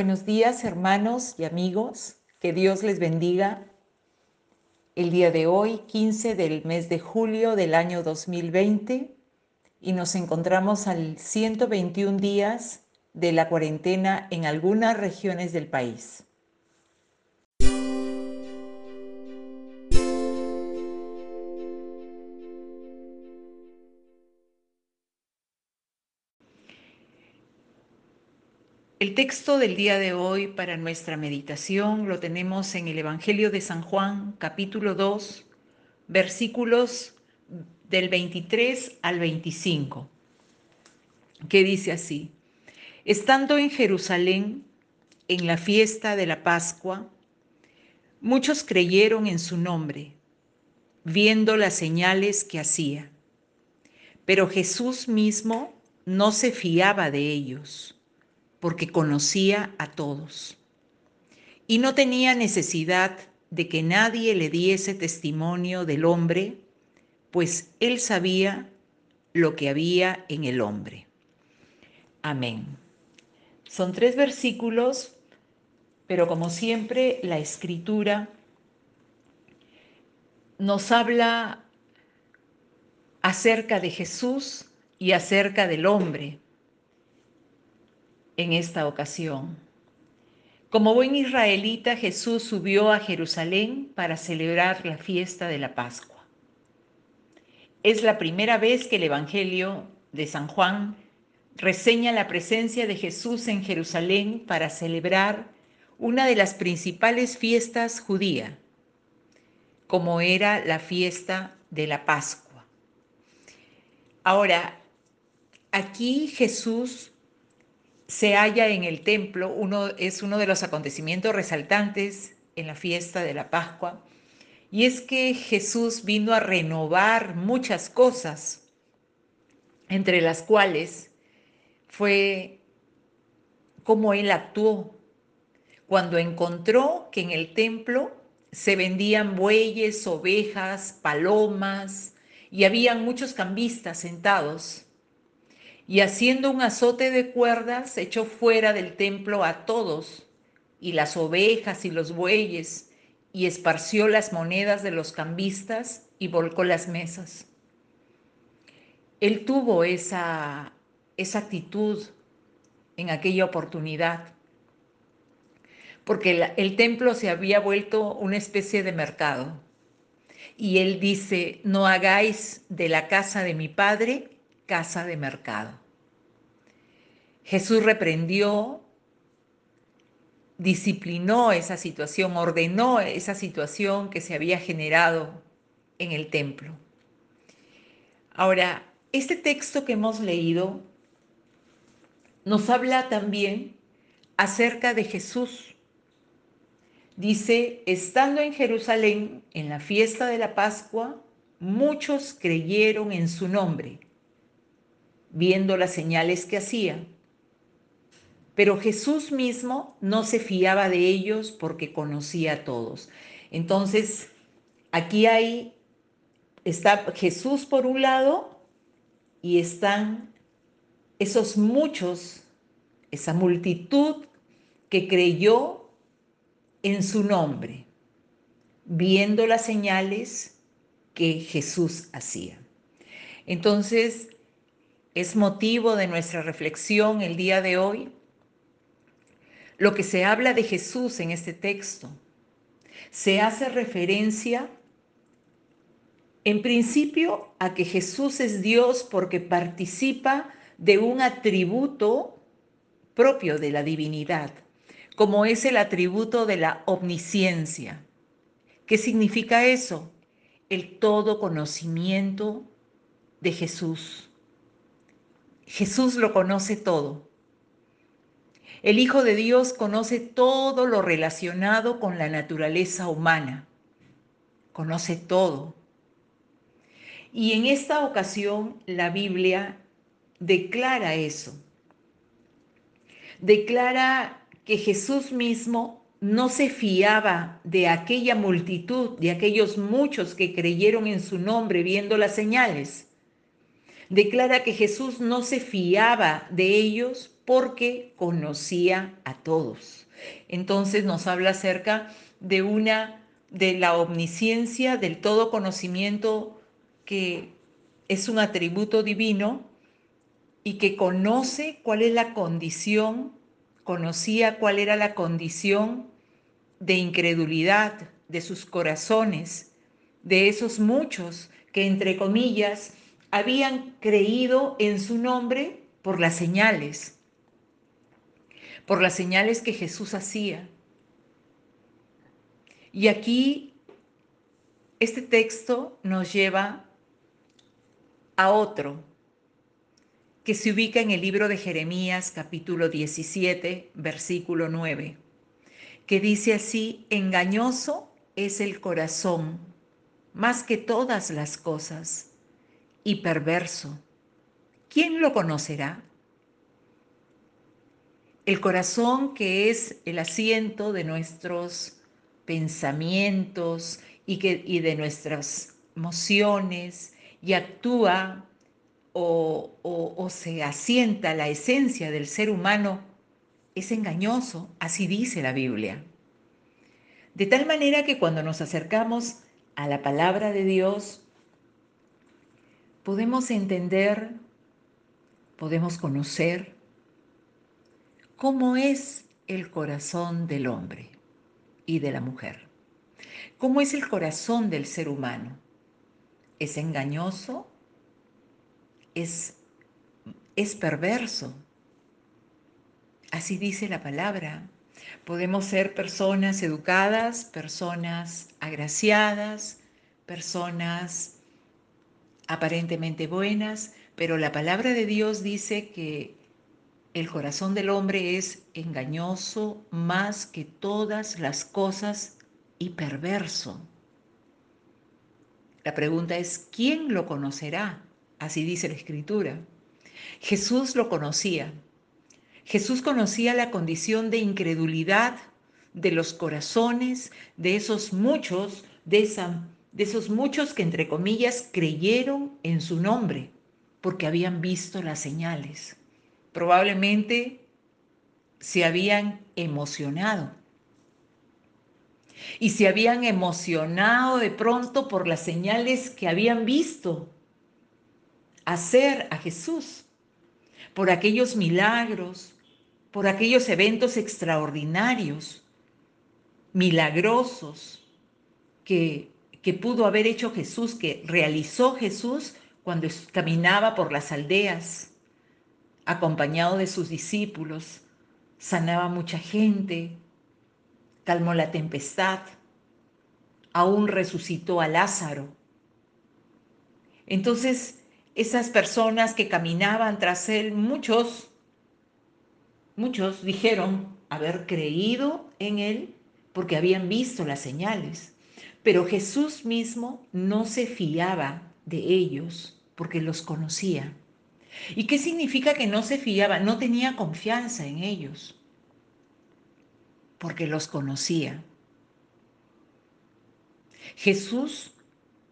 Buenos días hermanos y amigos, que Dios les bendiga. El día de hoy, 15 del mes de julio del año 2020, y nos encontramos al 121 días de la cuarentena en algunas regiones del país. El texto del día de hoy para nuestra meditación lo tenemos en el Evangelio de San Juan, capítulo 2, versículos del 23 al 25, que dice así, estando en Jerusalén, en la fiesta de la Pascua, muchos creyeron en su nombre, viendo las señales que hacía, pero Jesús mismo no se fiaba de ellos porque conocía a todos. Y no tenía necesidad de que nadie le diese testimonio del hombre, pues él sabía lo que había en el hombre. Amén. Son tres versículos, pero como siempre la escritura nos habla acerca de Jesús y acerca del hombre en esta ocasión. Como buen israelita, Jesús subió a Jerusalén para celebrar la fiesta de la Pascua. Es la primera vez que el Evangelio de San Juan reseña la presencia de Jesús en Jerusalén para celebrar una de las principales fiestas judías, como era la fiesta de la Pascua. Ahora, aquí Jesús se halla en el templo, uno, es uno de los acontecimientos resaltantes en la fiesta de la Pascua, y es que Jesús vino a renovar muchas cosas, entre las cuales fue cómo él actuó. Cuando encontró que en el templo se vendían bueyes, ovejas, palomas, y habían muchos cambistas sentados y haciendo un azote de cuerdas echó fuera del templo a todos, y las ovejas y los bueyes, y esparció las monedas de los cambistas y volcó las mesas. Él tuvo esa, esa actitud en aquella oportunidad, porque el, el templo se había vuelto una especie de mercado. Y él dice, no hagáis de la casa de mi padre casa de mercado. Jesús reprendió, disciplinó esa situación, ordenó esa situación que se había generado en el templo. Ahora, este texto que hemos leído nos habla también acerca de Jesús. Dice, estando en Jerusalén en la fiesta de la Pascua, muchos creyeron en su nombre viendo las señales que hacía. Pero Jesús mismo no se fiaba de ellos porque conocía a todos. Entonces, aquí hay, está Jesús por un lado y están esos muchos, esa multitud que creyó en su nombre, viendo las señales que Jesús hacía. Entonces, es motivo de nuestra reflexión el día de hoy. Lo que se habla de Jesús en este texto se hace referencia en principio a que Jesús es Dios porque participa de un atributo propio de la divinidad, como es el atributo de la omnisciencia. ¿Qué significa eso? El todo conocimiento de Jesús. Jesús lo conoce todo. El Hijo de Dios conoce todo lo relacionado con la naturaleza humana. Conoce todo. Y en esta ocasión la Biblia declara eso. Declara que Jesús mismo no se fiaba de aquella multitud, de aquellos muchos que creyeron en su nombre viendo las señales Declara que Jesús no se fiaba de ellos porque conocía a todos. Entonces nos habla acerca de una de la omnisciencia, del todo conocimiento que es un atributo divino y que conoce cuál es la condición, conocía cuál era la condición de incredulidad de sus corazones, de esos muchos que, entre comillas, habían creído en su nombre por las señales, por las señales que Jesús hacía. Y aquí este texto nos lleva a otro que se ubica en el libro de Jeremías capítulo 17, versículo 9, que dice así, engañoso es el corazón más que todas las cosas y perverso. ¿Quién lo conocerá? El corazón que es el asiento de nuestros pensamientos y, que, y de nuestras emociones y actúa o, o se asienta la esencia del ser humano es engañoso, así dice la Biblia. De tal manera que cuando nos acercamos a la palabra de Dios, podemos entender, podemos conocer cómo es el corazón del hombre y de la mujer. ¿Cómo es el corazón del ser humano? ¿Es engañoso? ¿Es, es perverso? Así dice la palabra. Podemos ser personas educadas, personas agraciadas, personas aparentemente buenas, pero la palabra de Dios dice que el corazón del hombre es engañoso más que todas las cosas y perverso. La pregunta es, ¿quién lo conocerá? Así dice la escritura. Jesús lo conocía. Jesús conocía la condición de incredulidad de los corazones de esos muchos, de, de esos muchos que entre comillas creyeron en su nombre porque habían visto las señales. Probablemente se habían emocionado. Y se habían emocionado de pronto por las señales que habían visto hacer a Jesús, por aquellos milagros, por aquellos eventos extraordinarios milagrosos que, que pudo haber hecho Jesús, que realizó Jesús cuando caminaba por las aldeas, acompañado de sus discípulos, sanaba mucha gente, calmó la tempestad, aún resucitó a Lázaro. Entonces, esas personas que caminaban tras él, muchos, muchos dijeron haber creído en él porque habían visto las señales. Pero Jesús mismo no se fiaba de ellos porque los conocía. ¿Y qué significa que no se fiaba? No tenía confianza en ellos porque los conocía. Jesús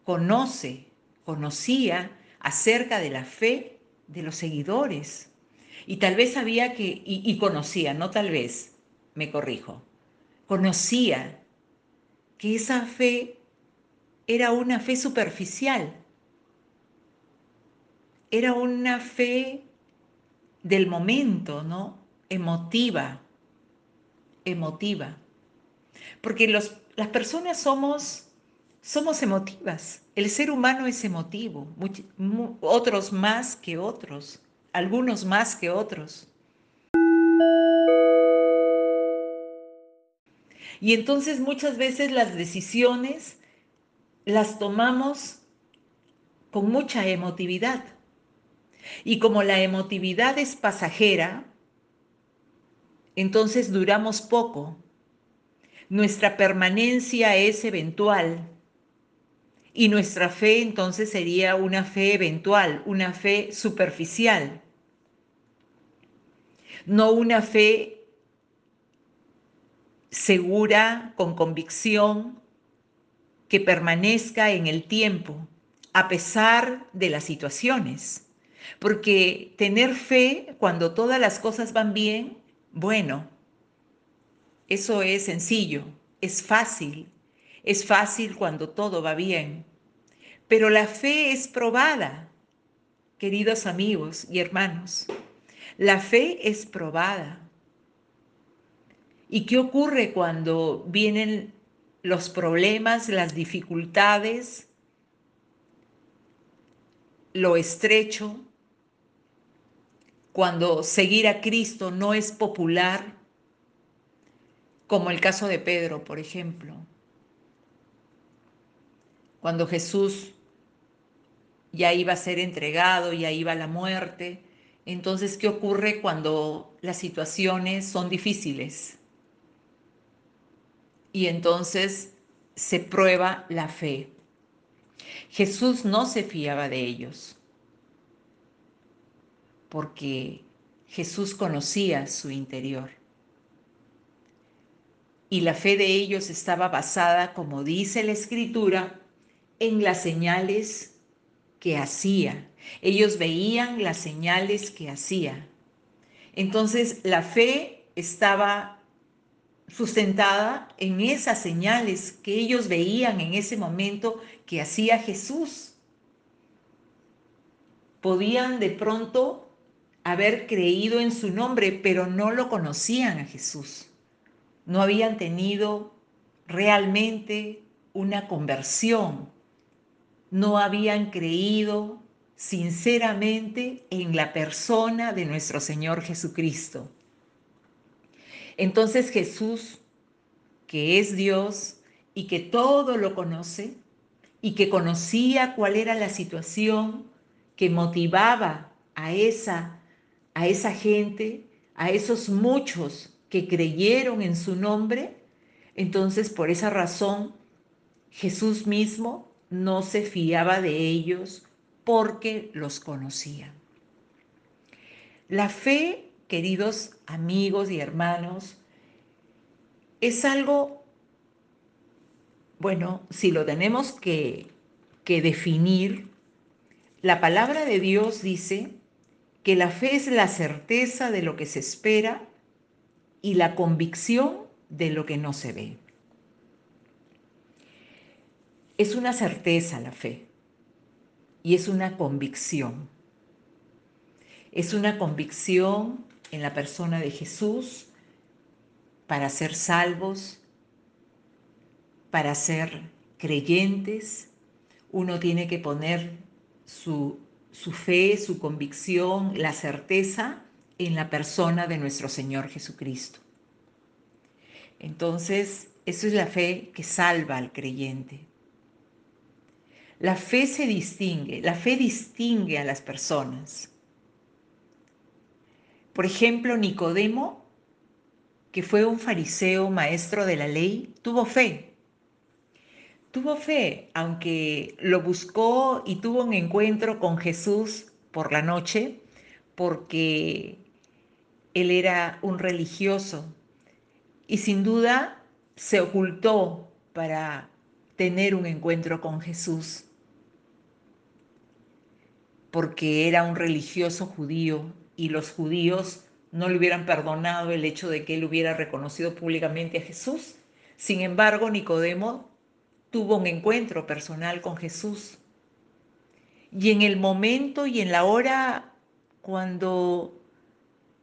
conoce, conocía acerca de la fe de los seguidores. Y tal vez sabía que, y, y conocía, no tal vez, me corrijo, conocía que esa fe era una fe superficial, era una fe del momento, ¿no? Emotiva, emotiva. Porque los, las personas somos, somos emotivas, el ser humano es emotivo, otros más que otros, algunos más que otros. Y entonces muchas veces las decisiones las tomamos con mucha emotividad. Y como la emotividad es pasajera, entonces duramos poco. Nuestra permanencia es eventual. Y nuestra fe entonces sería una fe eventual, una fe superficial. No una fe segura, con convicción, que permanezca en el tiempo, a pesar de las situaciones. Porque tener fe cuando todas las cosas van bien, bueno, eso es sencillo, es fácil, es fácil cuando todo va bien. Pero la fe es probada, queridos amigos y hermanos. La fe es probada. ¿Y qué ocurre cuando vienen los problemas, las dificultades, lo estrecho, cuando seguir a Cristo no es popular, como el caso de Pedro, por ejemplo. Cuando Jesús ya iba a ser entregado, ya iba a la muerte. Entonces, ¿qué ocurre cuando las situaciones son difíciles? Y entonces se prueba la fe. Jesús no se fiaba de ellos, porque Jesús conocía su interior. Y la fe de ellos estaba basada, como dice la escritura, en las señales que hacía. Ellos veían las señales que hacía. Entonces la fe estaba sustentada en esas señales que ellos veían en ese momento que hacía Jesús. Podían de pronto haber creído en su nombre, pero no lo conocían a Jesús. No habían tenido realmente una conversión no habían creído sinceramente en la persona de nuestro Señor Jesucristo. Entonces Jesús, que es Dios y que todo lo conoce y que conocía cuál era la situación que motivaba a esa a esa gente, a esos muchos que creyeron en su nombre, entonces por esa razón Jesús mismo no se fiaba de ellos porque los conocía. La fe, queridos amigos y hermanos, es algo, bueno, si lo tenemos que, que definir, la palabra de Dios dice que la fe es la certeza de lo que se espera y la convicción de lo que no se ve. Es una certeza la fe y es una convicción. Es una convicción en la persona de Jesús para ser salvos, para ser creyentes. Uno tiene que poner su, su fe, su convicción, la certeza en la persona de nuestro Señor Jesucristo. Entonces, eso es la fe que salva al creyente. La fe se distingue, la fe distingue a las personas. Por ejemplo, Nicodemo, que fue un fariseo maestro de la ley, tuvo fe. Tuvo fe, aunque lo buscó y tuvo un encuentro con Jesús por la noche, porque él era un religioso y sin duda se ocultó para tener un encuentro con Jesús porque era un religioso judío y los judíos no le hubieran perdonado el hecho de que él hubiera reconocido públicamente a Jesús. Sin embargo, Nicodemo tuvo un encuentro personal con Jesús. Y en el momento y en la hora cuando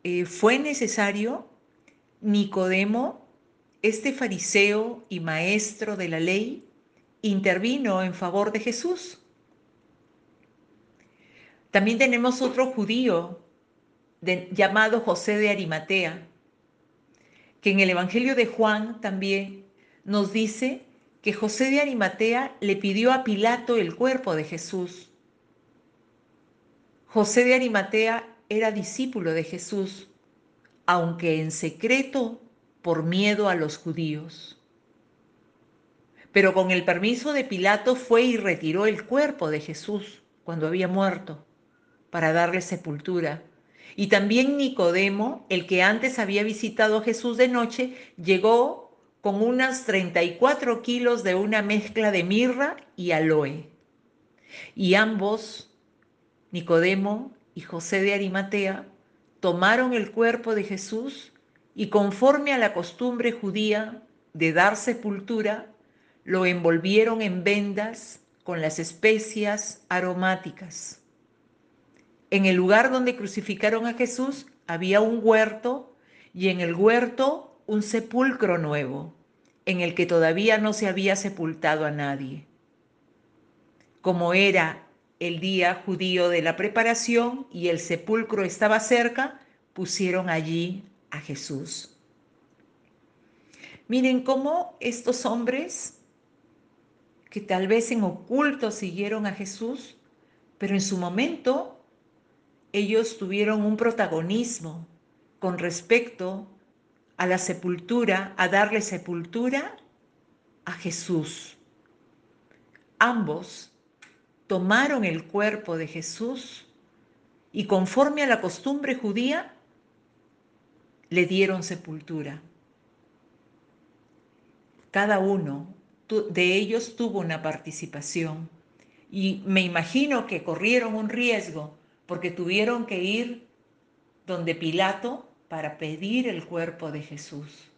eh, fue necesario, Nicodemo, este fariseo y maestro de la ley, intervino en favor de Jesús. También tenemos otro judío llamado José de Arimatea, que en el Evangelio de Juan también nos dice que José de Arimatea le pidió a Pilato el cuerpo de Jesús. José de Arimatea era discípulo de Jesús, aunque en secreto por miedo a los judíos. Pero con el permiso de Pilato fue y retiró el cuerpo de Jesús cuando había muerto para darle sepultura. Y también Nicodemo, el que antes había visitado a Jesús de noche, llegó con unas 34 kilos de una mezcla de mirra y aloe. Y ambos, Nicodemo y José de Arimatea tomaron el cuerpo de Jesús y conforme a la costumbre judía de dar sepultura, lo envolvieron en vendas con las especias aromáticas. En el lugar donde crucificaron a Jesús había un huerto y en el huerto un sepulcro nuevo, en el que todavía no se había sepultado a nadie. Como era el día judío de la preparación y el sepulcro estaba cerca, pusieron allí a Jesús. Miren cómo estos hombres, que tal vez en oculto siguieron a Jesús, pero en su momento ellos tuvieron un protagonismo con respecto a la sepultura, a darle sepultura a Jesús. Ambos tomaron el cuerpo de Jesús y conforme a la costumbre judía, le dieron sepultura. Cada uno de ellos tuvo una participación y me imagino que corrieron un riesgo porque tuvieron que ir donde Pilato para pedir el cuerpo de Jesús.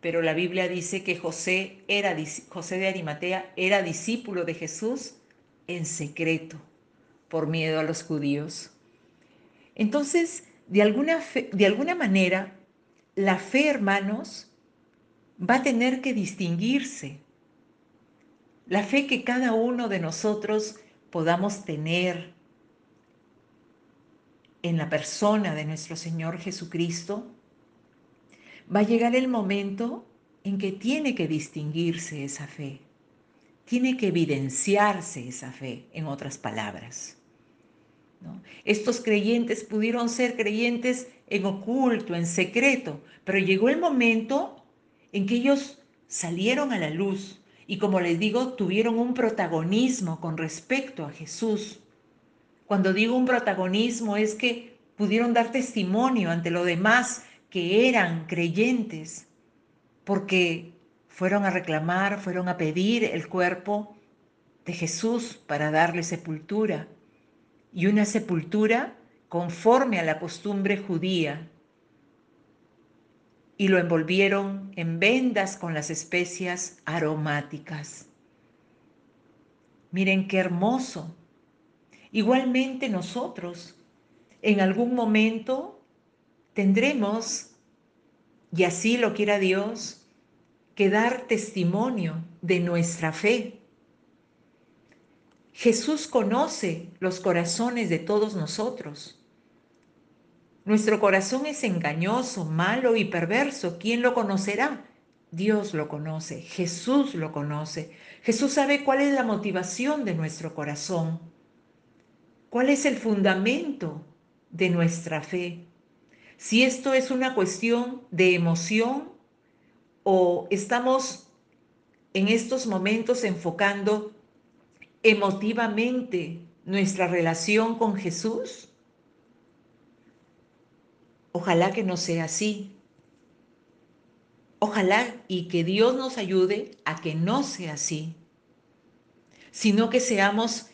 Pero la Biblia dice que José, era, José de Arimatea era discípulo de Jesús en secreto por miedo a los judíos. Entonces, de alguna, de alguna manera, la fe, hermanos, va a tener que distinguirse. La fe que cada uno de nosotros podamos tener en la persona de nuestro Señor Jesucristo, va a llegar el momento en que tiene que distinguirse esa fe. Tiene que evidenciarse esa fe, en otras palabras. Estos creyentes pudieron ser creyentes en oculto, en secreto, pero llegó el momento en que ellos salieron a la luz y como les digo, tuvieron un protagonismo con respecto a Jesús. Cuando digo un protagonismo es que pudieron dar testimonio ante lo demás que eran creyentes, porque fueron a reclamar, fueron a pedir el cuerpo de Jesús para darle sepultura, y una sepultura conforme a la costumbre judía, y lo envolvieron en vendas con las especias aromáticas. Miren qué hermoso. Igualmente nosotros en algún momento tendremos, y así lo quiera Dios, que dar testimonio de nuestra fe. Jesús conoce los corazones de todos nosotros. Nuestro corazón es engañoso, malo y perverso. ¿Quién lo conocerá? Dios lo conoce, Jesús lo conoce. Jesús sabe cuál es la motivación de nuestro corazón, cuál es el fundamento de nuestra fe. Si esto es una cuestión de emoción o estamos en estos momentos enfocando emotivamente nuestra relación con Jesús? Ojalá que no sea así. Ojalá y que Dios nos ayude a que no sea así, sino que seamos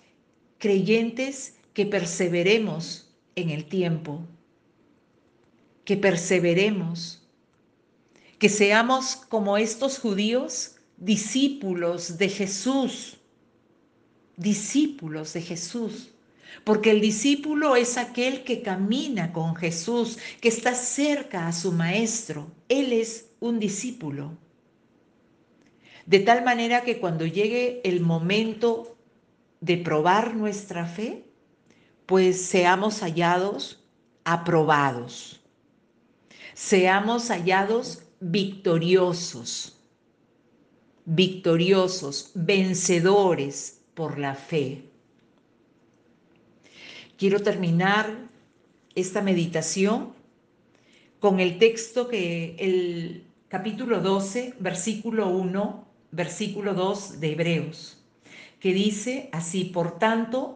creyentes que perseveremos en el tiempo, que perseveremos que seamos como estos judíos, discípulos de Jesús, discípulos de Jesús. Porque el discípulo es aquel que camina con Jesús, que está cerca a su maestro. Él es un discípulo. De tal manera que cuando llegue el momento de probar nuestra fe, pues seamos hallados aprobados. Seamos hallados victoriosos, victoriosos, vencedores por la fe. Quiero terminar esta meditación con el texto que el capítulo 12, versículo 1, versículo 2 de Hebreos, que dice así, por tanto,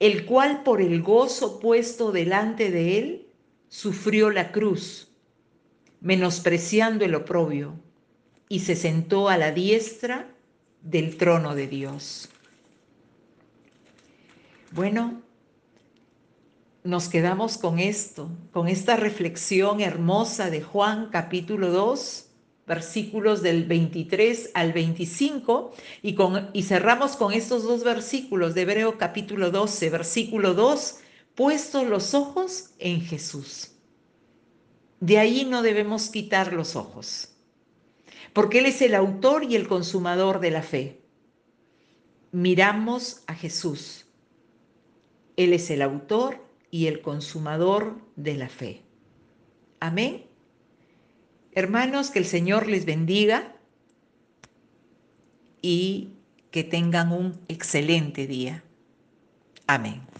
el cual por el gozo puesto delante de él, sufrió la cruz, menospreciando el oprobio, y se sentó a la diestra del trono de Dios. Bueno, nos quedamos con esto, con esta reflexión hermosa de Juan capítulo 2, versículos del 23 al 25, y, con, y cerramos con estos dos versículos de Hebreo capítulo 12, versículo 2, puestos los ojos en Jesús. De ahí no debemos quitar los ojos, porque Él es el autor y el consumador de la fe. Miramos a Jesús. Él es el autor y el consumador de la fe. Amén. Hermanos, que el Señor les bendiga y que tengan un excelente día. Amén.